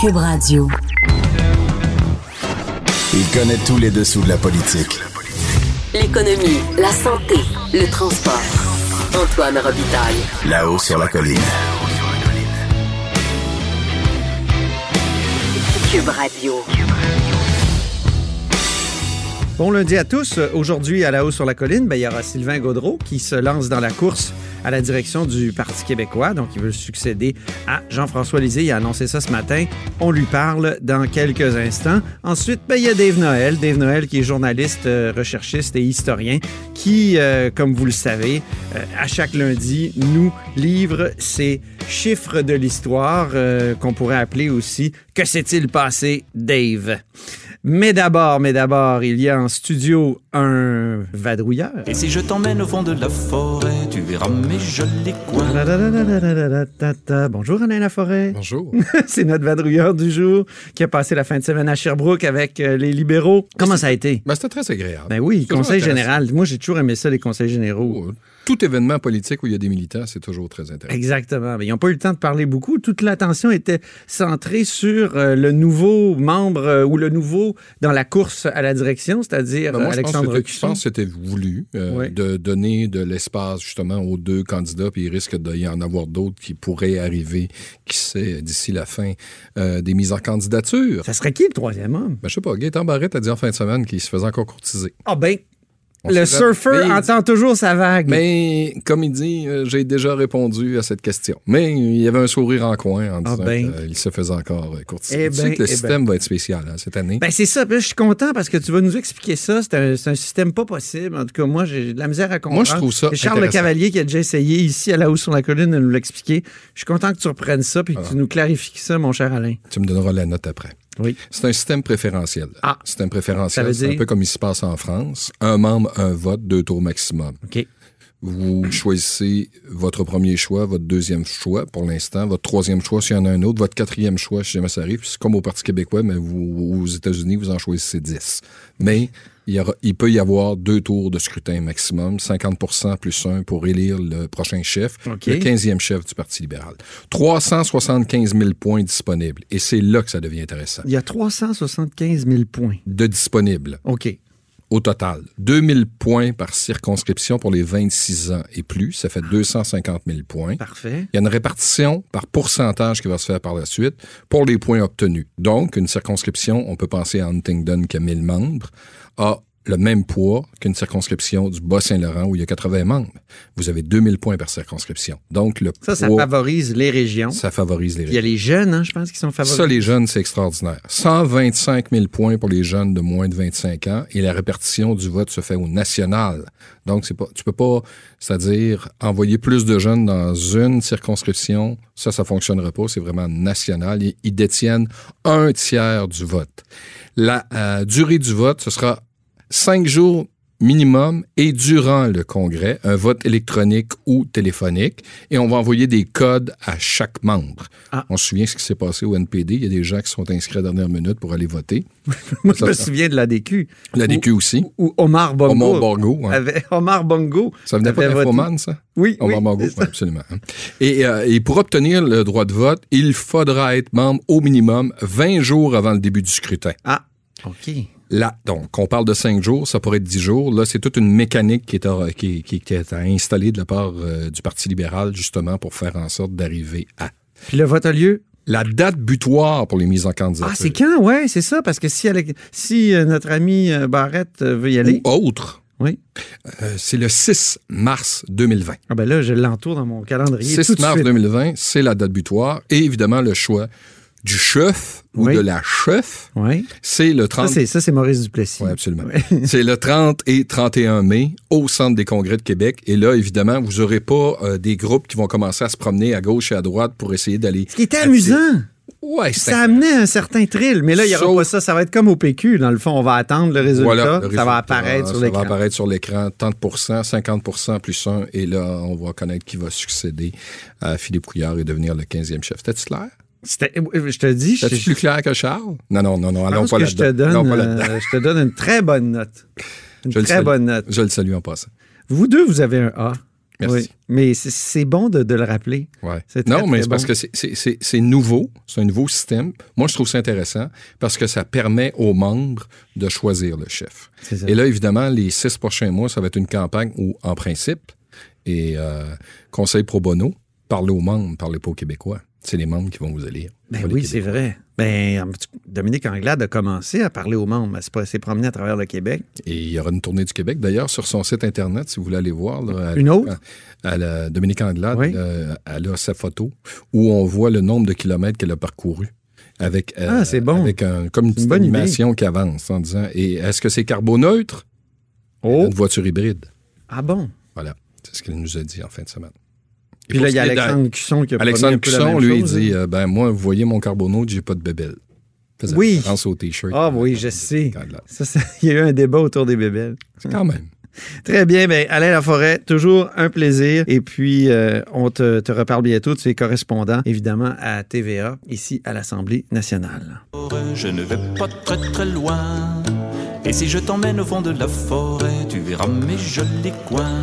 Cube Radio. Il connaît tous les dessous de la politique. L'économie, la santé, le transport. Antoine Robitaille. Là-haut sur la colline. Cube Radio. Bon lundi à tous. Aujourd'hui, à la hausse sur la colline, ben, il y aura Sylvain Gaudreau qui se lance dans la course à la direction du Parti québécois. Donc, il veut succéder à Jean-François Lisée. Il a annoncé ça ce matin. On lui parle dans quelques instants. Ensuite, ben, il y a Dave Noël. Dave Noël qui est journaliste, euh, recherchiste et historien qui, euh, comme vous le savez, euh, à chaque lundi, nous livre ses chiffres de l'histoire qu'on pourrait appeler aussi Que s'est-il passé, Dave? Mais d'abord, mais d'abord, il y a en studio un vadrouilleur. Et si je t'emmène au fond de la forêt, tu verras mes jolis coins. Bonjour Alain Laforêt. Bonjour. C'est notre vadrouilleur du jour qui a passé la fin de semaine à Sherbrooke avec euh, les libéraux. Comment ça a été? Ben, C'était très agréable. Ben oui, conseil général. Moi, j'ai toujours aimé ça, les conseils généraux. Tout événement politique où il y a des militants, c'est toujours très intéressant. Exactement. Mais ils n'ont pas eu le temps de parler beaucoup. Toute l'attention était centrée sur euh, le nouveau membre euh, ou le nouveau dans la course à la direction, c'est-à-dire Ben, Alexandre je pense que c'était voulu euh, Oui. de donner de l'espace justement aux deux candidats, puis il risque d'y en avoir d'autres qui pourraient arriver, qui sait, d'ici la fin des mises en candidature. Ça serait qui le troisième homme? Ben, je sais pas, Gaëtan Barrette a dit en fin de semaine qu'il se faisait encore courtiser. Ah ben, On le surfeur entend toujours sa vague. Mais comme il dit, euh, j'ai déjà répondu à cette question. Mais il y avait un sourire en coin en disant ben. qu'il se faisait encore euh, courtiser. Eh tu sais ben, que le eh ben. système va être spécial hein, cette année. Ben c'est ça. Je suis content parce que tu vas nous expliquer ça. C'est un, système pas possible. En tout cas, moi, j'ai de la misère à comprendre. Moi, je trouve ça Charles. Le Cavalier qui a déjà essayé ici à la hausse sur la colline de nous l'expliquer. Je suis content que tu reprennes ça puis que Ah. tu nous clarifies ça, mon cher Alain. Tu me donneras la note après. Oui. C'est un système préférentiel. Ah. Système préférentiel, c'est un peu comme il se passe en France. Un membre, un vote, deux tours maximum. OK. Vous choisissez votre premier choix, votre deuxième choix pour l'instant, votre troisième choix s'il y en a un autre, votre quatrième choix si jamais ça arrive. C'est comme au Parti québécois, mais vous, aux États-Unis, vous en choisissez 10. Mais il, y aura- il peut y avoir deux tours de scrutin maximum, 50% plus un pour élire le prochain chef, le 15e chef du Parti libéral. 375 000 points disponibles. Et c'est là que ça devient intéressant. Il y a 375 000 points. De disponibles OK. Au total. 2000 points par circonscription pour les 26 ans et plus. Ça fait 250 000 points. Parfait. Il y a une répartition par pourcentage qui va se faire par la suite pour les points obtenus. Donc, une circonscription, on peut penser à Huntingdon qui a 1000 membres, a le même poids qu'une circonscription du Bas-Saint-Laurent où il y a 80 membres. Vous avez 2000 points par circonscription. Donc, le Ça, ça poids, favorise les régions. ça favorise les Puis Il y a les jeunes, hein, je pense, qui sont favorisés. ça, les jeunes, c'est extraordinaire. 125 000 points pour les jeunes de moins de 25 ans et la répartition du vote se fait au national. Donc, c'est pas, tu peux pas, c'est-à-dire envoyer plus de jeunes dans une circonscription. Ça, ça fonctionnera pas. C'est vraiment national. Ils, ils détiennent un tiers du vote. La euh, durée du vote, ce sera cinq jours minimum et durant le congrès, un vote électronique ou téléphonique, et on va envoyer des codes à chaque membre. Ah. On se souvient ce qui s'est passé au NPD. Il y a des gens qui sont inscrits à la dernière minute pour aller voter. Moi, je me souviens de la DQ. La DQ aussi. Ou Omar Bongo. Omar Bongo. hein. Omar Bongo. Ça venait pas d'Infoman, ça? Oui, Omar oui, Bongo, absolument. hein. Et, euh, et pour obtenir le droit de vote, il faudra être membre au minimum 20 jours avant le début du scrutin. Ah, OK. Là, donc, on parle de cinq jours, ça pourrait être dix jours. Là, c'est toute une mécanique qui est, à- qui, qui- qui est à installer de la part euh, du Parti libéral, justement, pour faire en sorte d'arriver à. Puis le vote a lieu? La date butoir pour les mises en candidature. Ah, c'est quand? Ouais, c'est ça. Parce que si, si euh, notre ami euh, Barrette veut y aller. Ou autre, Oui. euh, c'est le 6 mars 2020. Ah, ben là, je l'entoure dans mon calendrier. 6 tout de mars suite. 2020, c'est la date butoir. Et évidemment, le choix du chef ou Oui. de la chef, Oui. c'est le Ça, 30 c'est, ça, c'est Maurice Duplessis. Oui, absolument. c'est le 30 et 31 mai au Centre des congrès de Québec. Et là, évidemment, vous n'aurez pas euh, des groupes qui vont commencer à se promener à gauche et à droite pour essayer d'aller... Ce qui était amusant. Ouais, Ça amenait un certain thrill, mais là, il n'y aura pas ça. Ça va être comme au PQ. Dans le fond, on va attendre le résultat. Voilà, le ça va apparaître sur Ça va l'écran. apparaître sur l'écran. 30% 50% plus 1. Et là, on va connaître qui va succéder à Philippe Couillard et devenir le 15e chef. C'était-tu clair? C'était- euh, Je te dis, je, C'était plus clair que Charles? Non, non, non, non, allons pas que je te, là-dedans. donne, Non, pas là-dedans. euh, je te donne une très bonne note. Une Je très bonne note. Je le salue en passant. Vous deux, vous avez un A. Merci. Oui. Mais c'est- c'est bon de, de le rappeler. Ouais. C'est très, non, mais c'est parce que c'est- c'est- c'est c'est nouveau, c'est un nouveau système. Moi, je trouve ça intéressant parce que ça permet aux membres de choisir le chef. C'est ça. Et là, évidemment, les six prochains mois, ça va être une campagne où, en principe, et euh, conseil pro bono, parlez aux membres, parlez pas aux Québécois. C'est les membres qui vont vous élire. Ben oui, c'est vrai. Ben, Dominique Anglade a commencé à parler aux membres. Elle s'est promenée à travers le Québec. Et il y aura une tournée du Québec, d'ailleurs, sur son site Internet, si vous voulez aller voir. là, Une autre? à la Dominique Anglade, Oui. euh, elle a sa photo où on voit le nombre de kilomètres qu'elle a parcouru. Avec, euh, Ah, c'est bon. Avec un, comme une petite idée. animation qui avance en disant et est-ce que c'est carboneutre? Oh! Une voiture hybride. Ah bon? Voilà. C'est ce qu'elle nous a dit en fin de semaine. Puis là, il y a Alexandre Cusson qui a Alexandre Cusson, même lui, il chose, dit hein. euh, ben moi, vous voyez mon carboneutre, j'ai pas de bébelle. Faisait Oui. référence au t-shirt. Ah oui, je sais. Anglade. Ça, ça- il y a eu un débat autour des bébelles. Quand même. Très bien. Ben, Alain Laforêt, toujours un plaisir. Et puis, euh, on te, te reparle bientôt. Tu es correspondant, évidemment, à TVA, ici à l'Assemblée nationale. Je ne vais pas très très loin. Et si je t'emmène au fond de la forêt, tu verras mes jolis coins.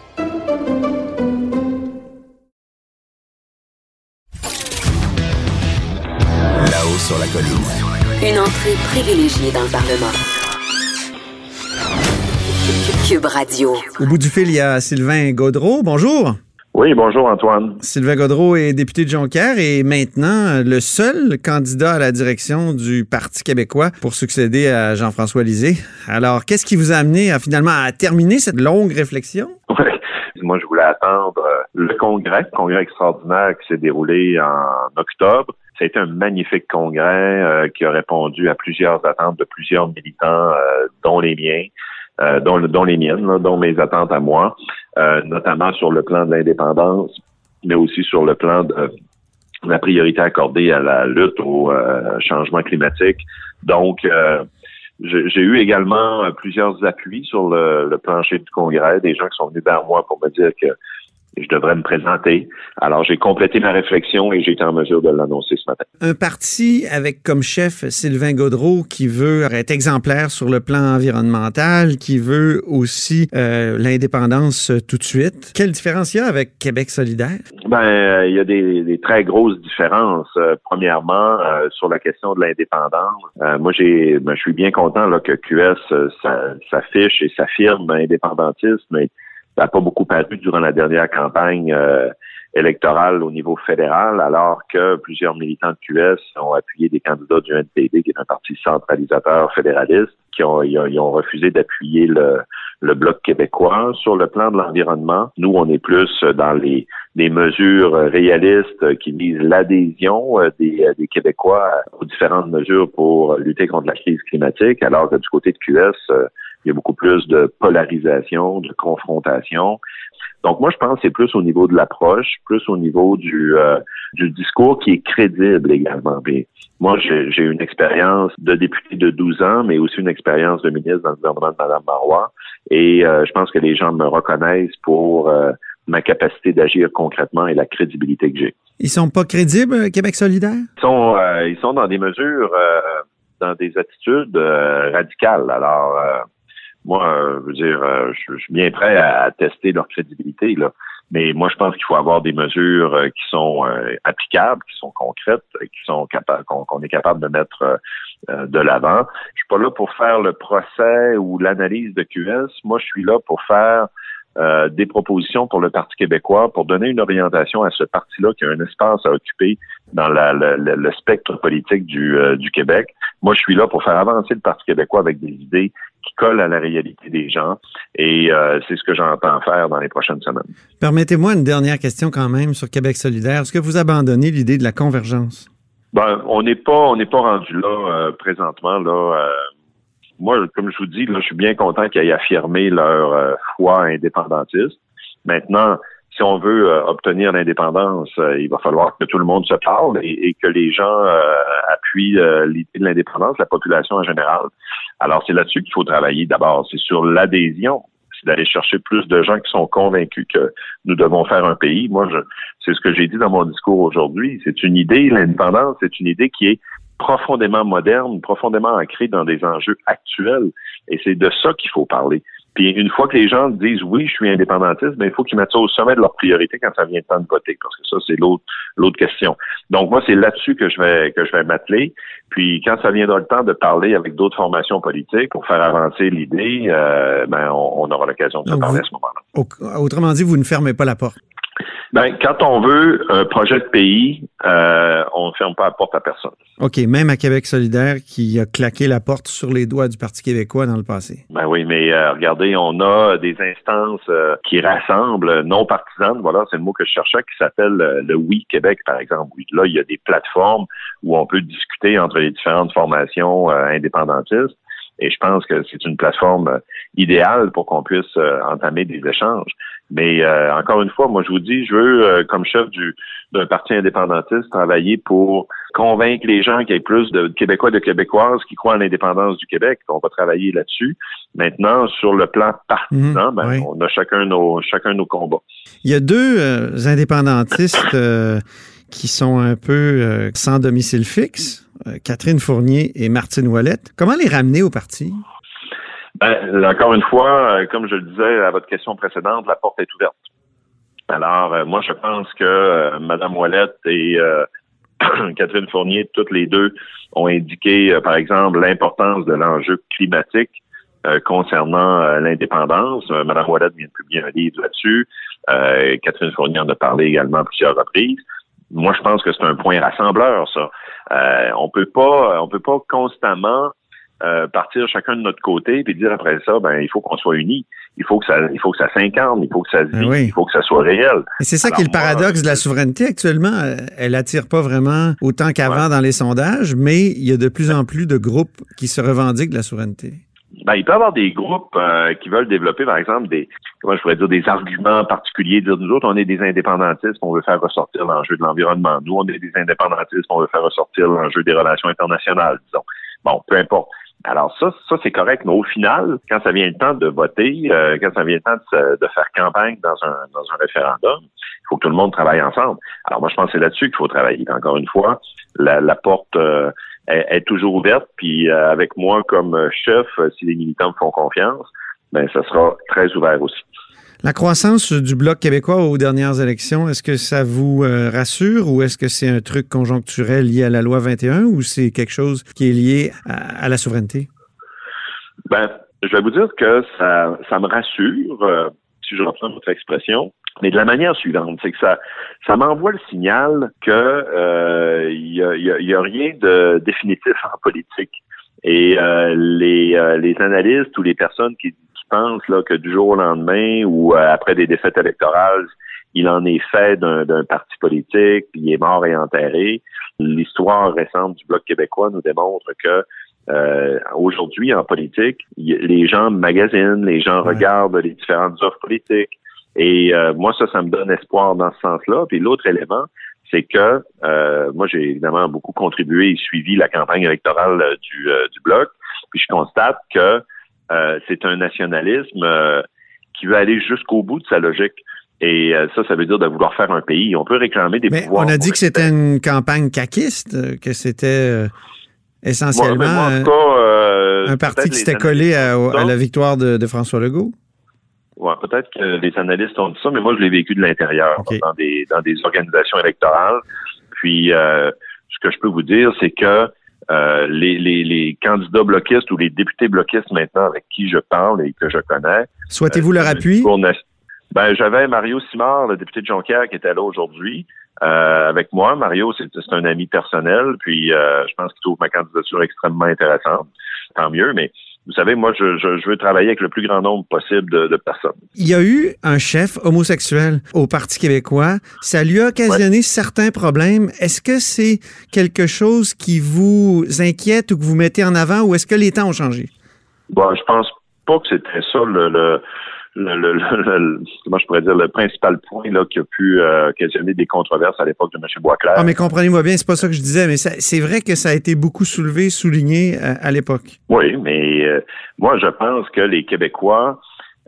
Sur la colline. Une entrée privilégiée dans le Parlement. Cube Radio. Au bout du fil, il y a Sylvain Gaudreau. Bonjour. Oui, bonjour Antoine. Sylvain Gaudreau est député de Jonquière et maintenant le seul candidat à la direction du Parti québécois pour succéder à Jean-François Lisée. Alors, qu'est-ce qui vous a amené à finalement à terminer cette longue réflexion? Ouais. Moi, je voulais attendre euh, le congrès, congrès extraordinaire qui s'est déroulé en octobre. Ça a été un magnifique congrès euh, qui a répondu à plusieurs attentes de plusieurs militants, euh, dont les miens, euh, dont, dont les miennes, là, dont mes attentes à moi, euh, notamment sur le plan de l'indépendance, mais aussi sur le plan de la priorité accordée à la lutte au euh, changement climatique. Donc, euh, j'ai eu également plusieurs appuis sur le, le plancher du Congrès, des gens qui sont venus vers moi pour me dire que devrais me présenter. Alors, j'ai complété ma réflexion et j'ai été en mesure de l'annoncer ce matin. Un parti avec comme chef Sylvain Gaudreau qui veut être exemplaire sur le plan environnemental, qui veut aussi euh, l'indépendance tout de suite. Quelle différence il y a avec Québec solidaire? Ben, euh, il y a des, des très grosses différences. Euh, premièrement, sur la question de l'indépendance, moi, j'ai, ben, je suis bien content là, que QS s'a- s'affiche et s'affirme indépendantiste, mais ça n'a pas beaucoup paru durant la dernière campagne euh, électorale au niveau fédéral, alors que plusieurs militants de QS ont appuyé des candidats du NPD, qui est un parti centralisateur fédéraliste, qui ont, ont, ont refusé d'appuyer le, le bloc québécois. Sur le plan de l'environnement, nous, on est plus dans les, des mesures réalistes qui visent l'adhésion euh, des, des Québécois aux différentes mesures pour lutter contre la crise climatique, alors que du côté de QS, euh, il y a beaucoup plus de polarisation, de confrontation. Donc moi, je pense que c'est plus au niveau de l'approche, plus au niveau du, euh, du discours qui est crédible également. Puis moi, j'ai j'ai une expérience de député de 12 ans, mais aussi une expérience de ministre dans le gouvernement de Mme Marois. Et euh, je pense que les gens me reconnaissent pour euh, ma capacité d'agir concrètement et la crédibilité que j'ai. Ils sont pas crédibles, Québec solidaire? Ils sont, euh, ils sont dans des mesures, euh, dans des attitudes euh, radicales. Alors, euh, moi, euh, je veux dire, euh, je, je suis bien prêt à, à tester leur crédibilité. Là. Mais moi, je pense qu'il faut avoir des mesures euh, qui sont euh, applicables, qui sont concrètes, qui sont capables, qu'on est capable de mettre euh, de l'avant. Je suis pas là pour faire le procès ou l'analyse de QS. Moi, je suis là pour faire euh, des propositions pour le Parti québécois pour donner une orientation à ce parti-là qui a un espace à occuper dans la, le, le, spectre politique du, euh, du Québec. Moi, je suis là pour faire avancer le Parti québécois avec des idées qui collent à la réalité des gens et euh, c'est ce que j'entends faire dans les prochaines semaines. Permettez-moi une dernière question quand même sur Québec solidaire. Est-ce que vous abandonnez l'idée de la convergence? Ben, on n'est pas on n'est pas rendu là présentement là moi, comme je vous dis, là, je suis bien content qu'ils aient affirmé leur euh, foi indépendantiste. Maintenant, si on veut euh, obtenir l'indépendance, euh, il va falloir que tout le monde se parle et, que les gens appuient l'idée de l'indépendance, la population en général. Alors, c'est là-dessus qu'il faut travailler d'abord. C'est sur l'adhésion. C'est d'aller chercher plus de gens qui sont convaincus que nous devons faire un pays. Moi, c'est ce que j'ai dit dans mon discours aujourd'hui. C'est une idée, l'indépendance, c'est une idée qui est profondément moderne, profondément ancré dans des enjeux actuels. Et c'est de ça qu'il faut parler. Puis une fois que les gens disent oui, je suis indépendantiste, ben, il faut qu'ils mettent ça au sommet de leur priorité quand ça vient le temps de voter, parce que ça, c'est l'autre l'autre question. Donc moi, c'est là-dessus que je vais que je vais m'atteler. Puis quand ça viendra le temps de parler avec d'autres formations politiques pour faire avancer l'idée, euh, ben on, aura l'occasion de se parler à ce moment-là. Autrement dit, vous ne fermez pas la porte. Ben, quand on veut un projet de pays, euh, on ne ferme pas la porte à personne. OK, même à Québec solidaire qui a claqué la porte sur les doigts du Parti québécois dans le passé. Ben oui, mais euh, regardez, on a des instances euh, qui rassemblent non partisanes, voilà, c'est le mot que je cherchais, qui s'appelle le Oui Québec, par exemple. Là, il y a des plateformes où on peut discuter entre les différentes formations indépendantistes. Et je pense que c'est une plateforme idéale pour qu'on puisse entamer des échanges. Mais euh, encore une fois, moi je vous dis, je veux, euh, comme chef du d'un parti indépendantiste, travailler pour convaincre les gens qu'il y ait plus de Québécois et de Québécoises qui croient en l'indépendance du Québec. On va travailler là-dessus. Maintenant, sur le plan partisan, mhm, ben, on a chacun nos chacun nos combats. Il y a deux euh, indépendantistes qui sont un peu sans domicile fixe, Catherine Fournier et Martine Ouellette. Comment les ramener au parti? Ben, encore une fois, euh, comme je le disais à votre question précédente, la porte est ouverte. Alors, euh, moi, je pense que euh, Mme Ouellette et Catherine Fournier, toutes les deux, ont indiqué, par exemple, l'importance de l'enjeu climatique concernant l'indépendance. Mme Ouellette vient de publier un livre là-dessus. Catherine Fournier en a parlé également à plusieurs reprises. Moi, je pense que c'est un point rassembleur, ça. on peut pas, on peut pas constamment euh, partir chacun de notre côté puis dire après ça, ben il faut qu'on soit unis. Il faut que ça, il faut que ça s'incarne, il faut que ça se ben il faut que ça soit réel. Et c'est ça qui est le paradoxe de la souveraineté actuellement. Euh, elle attire pas vraiment autant qu'avant dans les sondages, mais il y a de plus en plus de groupes qui se revendiquent de la souveraineté. Ben, il peut y avoir des groupes euh, qui veulent développer, par exemple, des, comment je pourrais dire, des arguments particuliers. Dire, nous autres, on est des indépendantistes, on veut faire ressortir l'enjeu de l'environnement. Nous, on est des indépendantistes, on veut faire ressortir l'enjeu des relations internationales, disons. Bon, peu importe. Alors ça, ça c'est correct, mais au final, quand ça vient le temps de voter, euh, quand ça vient le temps de, faire campagne dans un, dans un référendum, il faut que tout le monde travaille ensemble. Alors moi, je pense que c'est là-dessus qu'il faut travailler. Encore une fois, la, la porte euh, est, toujours ouverte, puis euh, avec moi comme chef, si les militants me font confiance, ben ça sera très ouvert aussi. La croissance du Bloc québécois aux dernières élections, est-ce que ça vous euh, rassure ou est-ce que c'est un truc conjoncturel lié à la loi 21 ou c'est quelque chose qui est lié à, la souveraineté? Ben, je vais vous dire que ça, ça me rassure, euh, si je reprends votre expression, mais de la manière suivante, c'est que ça, ça m'envoie le signal que euh, il y, a, y, a, rien de définitif en politique. Et les, les analystes ou les personnes qui pense là, que du jour au lendemain ou euh, après des défaites électorales, il en est fait d'un parti politique, puis il est mort et enterré. L'histoire récente du Bloc québécois nous démontre que euh, aujourd'hui, en politique, les gens magasinent, les gens regardent les différentes offres politiques. Et euh, moi, ça, ça me donne espoir dans ce sens-là. Puis l'autre élément, c'est que moi, j'ai évidemment beaucoup contribué et suivi la campagne électorale du, du Bloc. Puis je constate que euh, c'est un nationalisme euh, qui veut aller jusqu'au bout de sa logique. Et euh, ça, ça veut dire de vouloir faire un pays. On peut réclamer des Mais pouvoirs. On a dit que c'était une campagne caquiste, que c'était essentiellement un parti qui s'était collé à, la victoire de, François Legault. Ouais, peut-être que les analystes ont dit ça, mais moi, je l'ai vécu de l'intérieur, dans des dans des organisations électorales. Puis, ce que je peux vous dire, c'est que euh, les, les, les candidats bloquistes ou les députés bloquistes maintenant avec qui je parle et que je connais. Souhaitez-vous euh, leur appui? Ben, j'avais Mario Simard, le député de Jonquière, qui était là aujourd'hui euh, avec moi. Mario, c'est c'est un ami personnel, puis euh, je pense qu'il trouve ma candidature extrêmement intéressante. Tant mieux, mais vous savez, moi, je, je, je veux travailler avec le plus grand nombre possible de, de personnes. Il y a eu un chef homosexuel au Parti québécois. Ça lui a occasionné certains problèmes. Est-ce que c'est quelque chose qui vous inquiète ou que vous mettez en avant ou est-ce que les temps ont changé? Bon, je pense pas que c'était ça le, le, le, le- le- comment je pourrais dire le principal point là qui a pu euh, occasionner des controverses à l'époque de M. Boisclair. Ah, mais comprenez-moi bien, c'est pas ça que je disais, mais c'est vrai que ça a été beaucoup soulevé, souligné euh, à l'époque. Oui, mais euh, moi je pense que les Québécois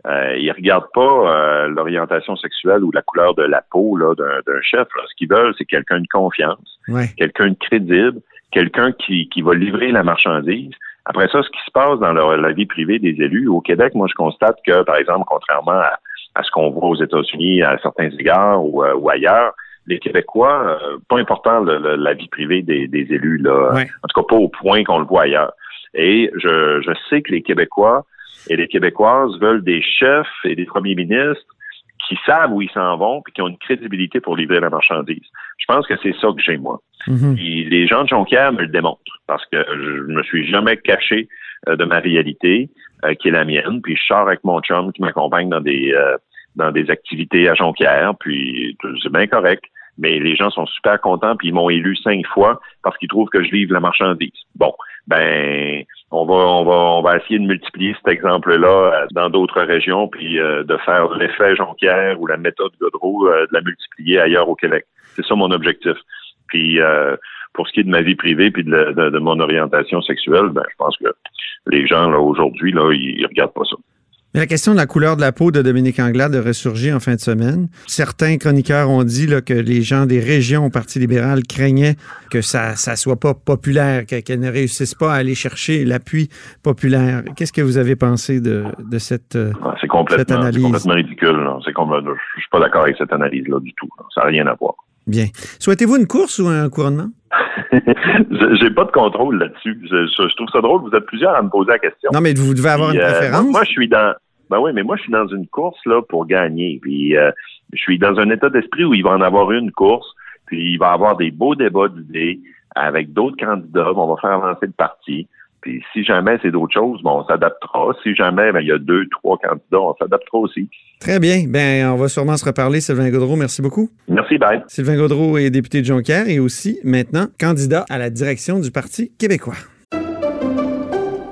euh, ils regardent pas euh, l'orientation sexuelle ou la couleur de la peau là, d'un, d'un chef. là. Ce qu'ils veulent, c'est quelqu'un de confiance, Ouais. quelqu'un de crédible, quelqu'un qui, qui va livrer la marchandise. Après ça, ce qui se passe dans leur- la vie privée des élus au Québec, moi je constate que, par exemple, contrairement à, à ce qu'on voit aux États-Unis à certains égards ou, euh, ou ailleurs, les Québécois, euh, pas important le- le- la vie privée des, des élus, là. En tout cas pas au point qu'on le voit ailleurs. Et je, je sais que les Québécois et les Québécoises veulent des chefs et des premiers ministres qui savent où ils s'en vont puis qui ont une crédibilité pour livrer la marchandise. Je pense que c'est ça que j'ai, moi. Mhm. Puis les gens de Jonquière me le démontrent parce que je me suis jamais caché euh, de ma réalité euh, qui est la mienne. Puis je sors avec mon chum qui m'accompagne dans des euh, dans des activités à Jonquière. Puis c'est bien correct. Mais les gens sont super contents puis ils m'ont élu cinq fois parce qu'ils trouvent que je livre la marchandise. Bon, ben on va on va on va essayer de multiplier cet exemple-là euh, dans d'autres régions puis euh, de faire l'effet Jonquière ou la méthode Godreau euh, de la multiplier ailleurs au Québec. C'est ça mon objectif. Puis euh, pour ce qui est de ma vie privée puis de, de- de mon orientation sexuelle, ben je pense que les gens là aujourd'hui là ils, ils regardent pas ça. Mais La question de la couleur de la peau de Dominique Anglade a ressurgi en fin de semaine. Certains chroniqueurs ont dit là, que les gens des régions au Parti libéral craignaient que ça ça soit pas populaire, que- qu'elles ne réussissent pas à aller chercher l'appui populaire. Qu'est-ce que vous avez pensé de, de cette... euh, C'est complètement, Cette analyse? c'est complètement ridicule. C'est comme, je suis pas d'accord avec cette analyse-là du tout. Ça n'a rien à voir. Bien. Souhaitez-vous une course ou un couronnement? Je- J'ai pas de contrôle là-dessus. Je, je- je trouve ça drôle. Vous êtes plusieurs à me poser la question. Non, mais vous devez avoir Puis, une euh, préférence. moi, je suis dans. Ben oui, mais moi, je suis dans une course là pour gagner. Puis, euh, je suis dans un état d'esprit où il va en avoir une course. Puis, il va avoir des beaux débats d'idées avec d'autres candidats. On va faire avancer le parti. Puis, si jamais c'est d'autres choses, bon, on s'adaptera. Si jamais ben, il y a deux, trois candidats, on s'adaptera aussi. Très bien. Ben, on va sûrement se reparler, Sylvain Gaudreau. Merci beaucoup. Merci, bye. Sylvain Gaudreau est député de Jonquière et aussi maintenant candidat à la direction du Parti québécois.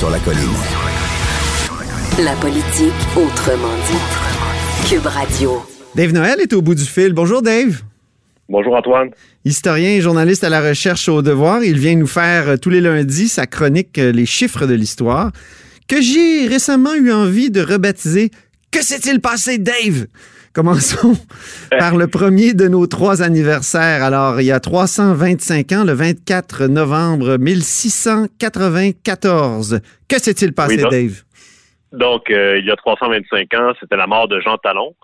Sur la colline. La politique autrement dit. Cube Radio. Dave Noël est au bout du fil. Bonjour Dave. Bonjour Antoine. Historien et journaliste à la recherche au devoir, il vient nous faire euh, tous les lundis sa chronique euh, Les chiffres de l'histoire, que j'ai récemment eu envie de rebaptiser Que s'est-il passé, Dave? Commençons par le premier de nos trois anniversaires. Alors, il y a 325 ans, le 24 novembre 1694. Que s'est-il passé, Oui, donc- Dave? Donc, euh, il y a 325 ans, c'était la mort de Jean Talon,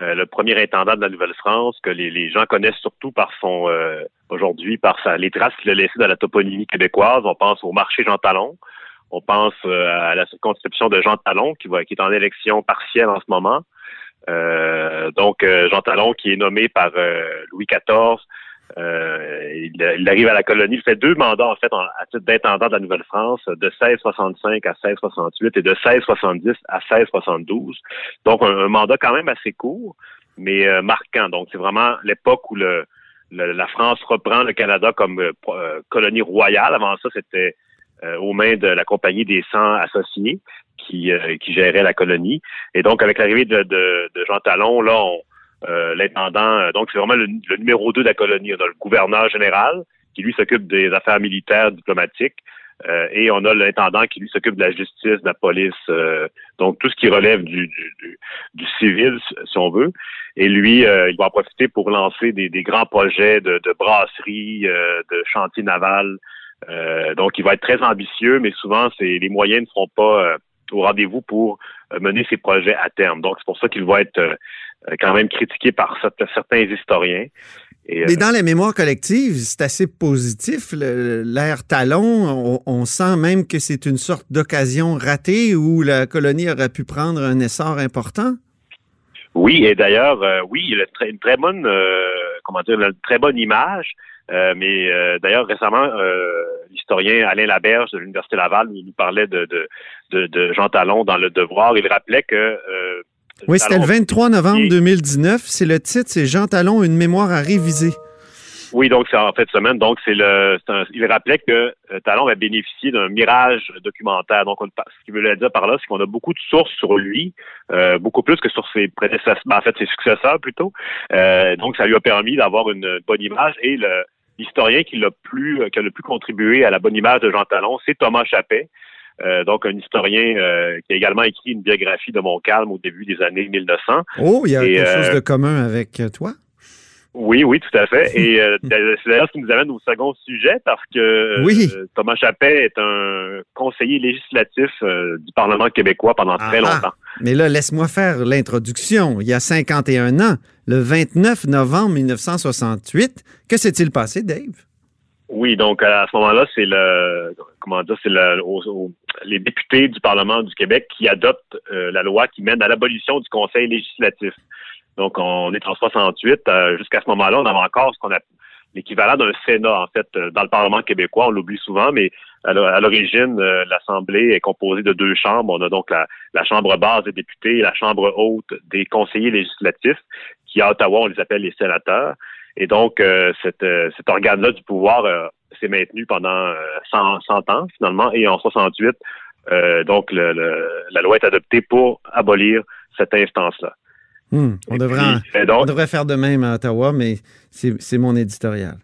euh, le premier intendant de la Nouvelle-France, que les, les gens connaissent surtout par son, euh, aujourd'hui, par sa, les traces qu'il a laissées dans la toponymie québécoise. On pense au marché Jean Talon. On pense euh, à la circonscription de Jean Talon, qui, va, qui est en élection partielle en ce moment. Euh, donc, euh, Jean Talon, qui est nommé par euh, Louis XIV, euh, il, il arrive à la colonie, il fait deux mandats en fait en- à titre d'intendant de la Nouvelle-France, de 1665 à 1668 et de 1670 à 1672. Donc un, un mandat quand même assez court, mais euh, marquant. Donc c'est vraiment l'époque où le, le- la France reprend le Canada comme euh, colonie royale. Avant ça, c'était aux mains de la compagnie des 100 associés qui, euh, qui gérait la colonie. Et donc, avec l'arrivée de, de, de, Jean Talon, là, on, euh, l'intendant, donc c'est vraiment le, numéro 2 de la colonie. On a le gouverneur général qui, lui, s'occupe des affaires militaires, diplomatiques. et on a l'intendant qui lui s'occupe de la justice, de la police, donc tout ce qui relève du, du, du, civil, si on veut. Et lui, il va en profiter pour lancer des, des grands projets de, de brasserie, de chantier naval, euh, donc, il va être très ambitieux, mais souvent, les moyens ne seront pas euh, au rendez-vous pour euh, mener ses projets à terme. Donc, c'est pour ça qu'il va être quand même critiqué par certains historiens. mais dans la mémoire collective, c'est assez positif. L'ère Talon, on, sent même que c'est une sorte d'occasion ratée où la colonie aurait pu prendre un essor important. Oui, et d'ailleurs, oui, il a une très bonne, comment dire, une très bonne image. Euh, mais euh, d'ailleurs, récemment, euh, l'historien Alain Laberge de l'Université Laval nous, parlait de, de, de, Jean Talon dans Le Devoir. Il rappelait que... oui, c'était le 23 novembre 2019. C'est le titre, c'est Jean Talon, une mémoire à réviser. Oui, donc c'est en fait semaine. Donc c'est le, il rappelait que Talon va bénéficier d'un mirage documentaire. Donc ce qu'il voulait dire par là, c'est qu'on a beaucoup de sources sur lui, beaucoup plus que sur ses prédécesseurs, ben, en fait ses successeurs plutôt. donc ça lui a permis d'avoir une bonne image et le, l'historien qui l'a plus, euh, qui a le plus contribué à la bonne image de Jean Talon, c'est Thomas Chappet. Euh, donc un historien euh, qui a également écrit une biographie de Montcalm au début des années 1900. Oh, il y a quelque chose de commun avec toi? Oui, oui, tout à fait. Et c'est d'ailleurs ce qui nous amène au second sujet parce que Thomas Chappet est un conseiller législatif du Parlement québécois pendant très ah, ah. longtemps. Mais là, laisse-moi faire l'introduction. Il y a 51 ans, le 29 novembre 1968, que s'est-il passé, Dave? Oui, donc à ce moment-là, c'est le comment dire, c'est le, les députés du Parlement du Québec qui adoptent euh, la loi qui mène à l'abolition du Conseil législatif. Donc on est en 68. Euh, jusqu'à ce moment-là, on avait encore ce qu'on a l'équivalent d'un Sénat, en fait, euh, dans le Parlement québécois. On l'oublie souvent, mais à l'origine, euh, l'Assemblée est composée de deux chambres. On a donc la, Chambre basse des députés et la Chambre haute des conseillers législatifs, qui à Ottawa, on les appelle les sénateurs. Et donc, euh, cet organe-là du pouvoir s'est maintenu pendant 100, 100, ans, finalement, et en 68, donc la loi est adoptée pour abolir cette instance-là. Hmm. on, devrait on devrait faire de même à Ottawa, mais c'est mon éditorial.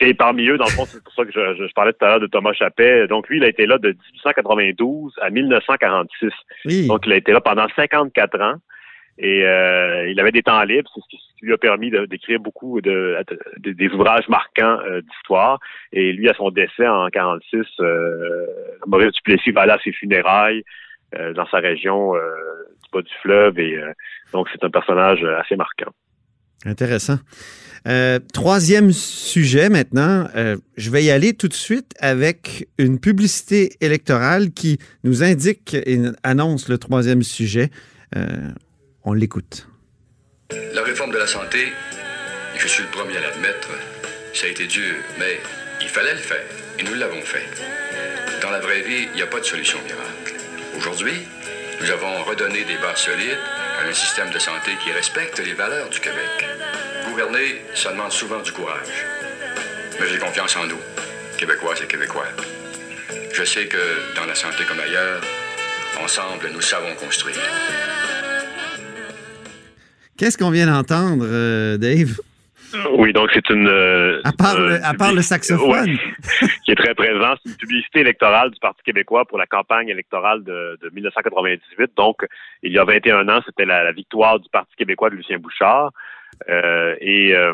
Et parmi eux, dans le fond, c'est pour ça que je, parlais tout à l'heure de Thomas Chappet. Donc, lui, il a été là de 1892 à 1946. Donc, il a été là pendant 54 ans. Et euh, il avait des temps libres, c'est ce qui lui a permis d'écrire beaucoup de, des ouvrages marquants euh, d'histoire. Et lui, à son décès en 46, euh, Maurice Duplessis va aller à ses funérailles euh, dans sa région bas du fleuve. Et donc, c'est un personnage assez marquant. Intéressant. Euh, troisième sujet maintenant, euh, je vais y aller tout de suite avec une publicité électorale qui nous indique et annonce le troisième sujet. Euh, on l'écoute. La réforme de la santé, je suis le premier à l'admettre, ça a été dur, mais il fallait le faire et nous l'avons fait. Dans la vraie vie, il n'y a pas de solution miracle. Aujourd'hui, nous avons redonné des bases solides à un système de santé qui respecte les valeurs du Québec. Gouverner, ça demande souvent du courage. Mais j'ai confiance en nous, Québécois et Québécois. Je sais que dans la santé comme ailleurs, ensemble, nous savons construire. Qu'est-ce qu'on vient d'entendre, euh, Dave? Oui, donc c'est une. Euh, à part, le, à part le saxophone. qui est très présent. C'est une publicité électorale du Parti québécois pour la campagne électorale de, de 1998. Donc, il y a 21 ans, c'était la, victoire du Parti québécois de Lucien Bouchard. Euh, et euh,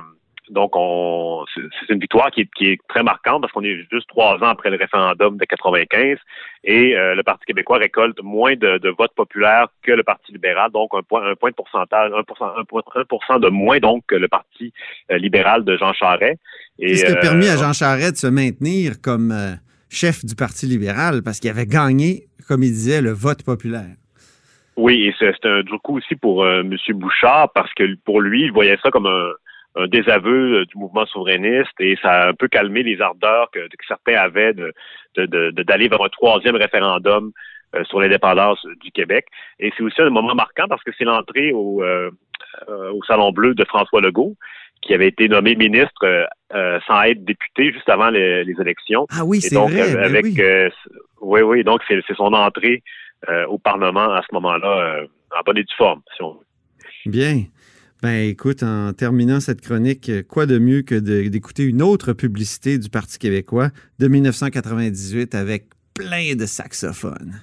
donc, on, c'est une victoire qui est, qui est très marquante parce qu'on est juste trois ans après le référendum de 95 et euh, le Parti québécois récolte moins de, de, votes populaires que le Parti libéral, donc un point, un point de pourcentage, 1%, 1 de moins donc que le Parti libéral de Jean Charest. Et, ce qui a permis à Jean Charest de se maintenir comme chef du Parti libéral? Parce qu'il avait gagné, comme il disait, le vote populaire. Oui, et c'est un du coup aussi pour euh, M. Bouchard, parce que pour lui, il voyait ça comme un, désaveu euh, du mouvement souverainiste et ça a un peu calmé les ardeurs que, certains avaient de d'aller vers un troisième référendum euh, sur l'indépendance du Québec. Et c'est aussi un moment marquant parce que c'est l'entrée au, au Salon Bleu de François Legault, qui avait été nommé ministre euh, euh, sans être député juste avant les, les élections. Ah oui, c'est vrai. euh, ben avec, oui. euh, oui, oui, donc c'est son entrée euh, au Parlement à ce moment-là euh, en bonne et due forme, si on veut. Bien. Ben écoute, en terminant cette chronique, quoi de mieux que d'écouter une autre publicité du Parti québécois de 1998 avec plein de saxophones.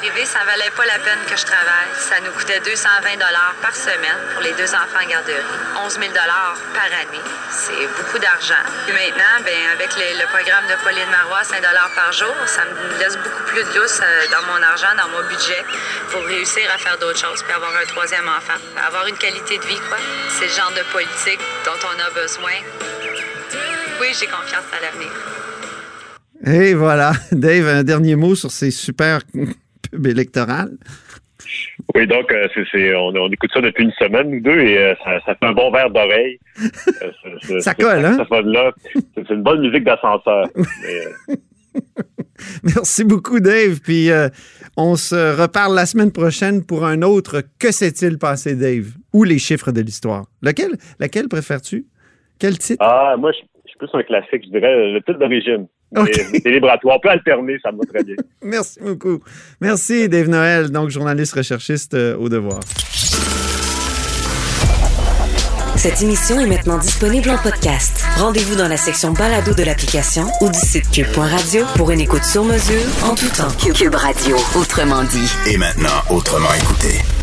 Arriver, ça valait pas la peine que je travaille. Ça nous coûtait 220 dollars par semaine pour les deux enfants en garderie, 11 000 dollars par année. C'est beaucoup d'argent. Puis maintenant, ben avec le, le programme de Pauline Marois, 5 dollars par jour, ça me laisse beaucoup plus de lousse euh, dans mon argent, dans mon budget, pour réussir à faire d'autres choses, puis avoir un troisième enfant, avoir une qualité de vie, quoi. C'est le genre de politique dont on a besoin. Oui, j'ai confiance à l'avenir. Et voilà, Dave, un dernier mot sur ces super électorales. Oui, donc euh, c'est on, on écoute ça depuis une semaine ou deux et euh, ça, ça fait un bon verre d'oreille. Euh, Ça colle, hein? saxophone-là, C'est c'est une bonne musique d'ascenseur. Euh, Merci beaucoup, Dave. Puis on se reparle la semaine prochaine pour un autre Que s'est-il passé, Dave? Ou les chiffres de l'histoire. Lequel, laquelle préfères-tu? Quel titre? ah, moi, je je suis plus un classique, je dirais le titre d'origine. Ok. Mais C'est libre à toi. On peut alterner, ça me va très bien. Merci beaucoup. Merci, Dave Noël, donc journaliste recherchiste euh, au devoir. Cette émission est maintenant disponible en podcast. Rendez-vous dans la section balado de l'application ou du site cube.radio pour une écoute sur mesure en tout temps. Cube Radio, autrement dit. Et maintenant, autrement écouté.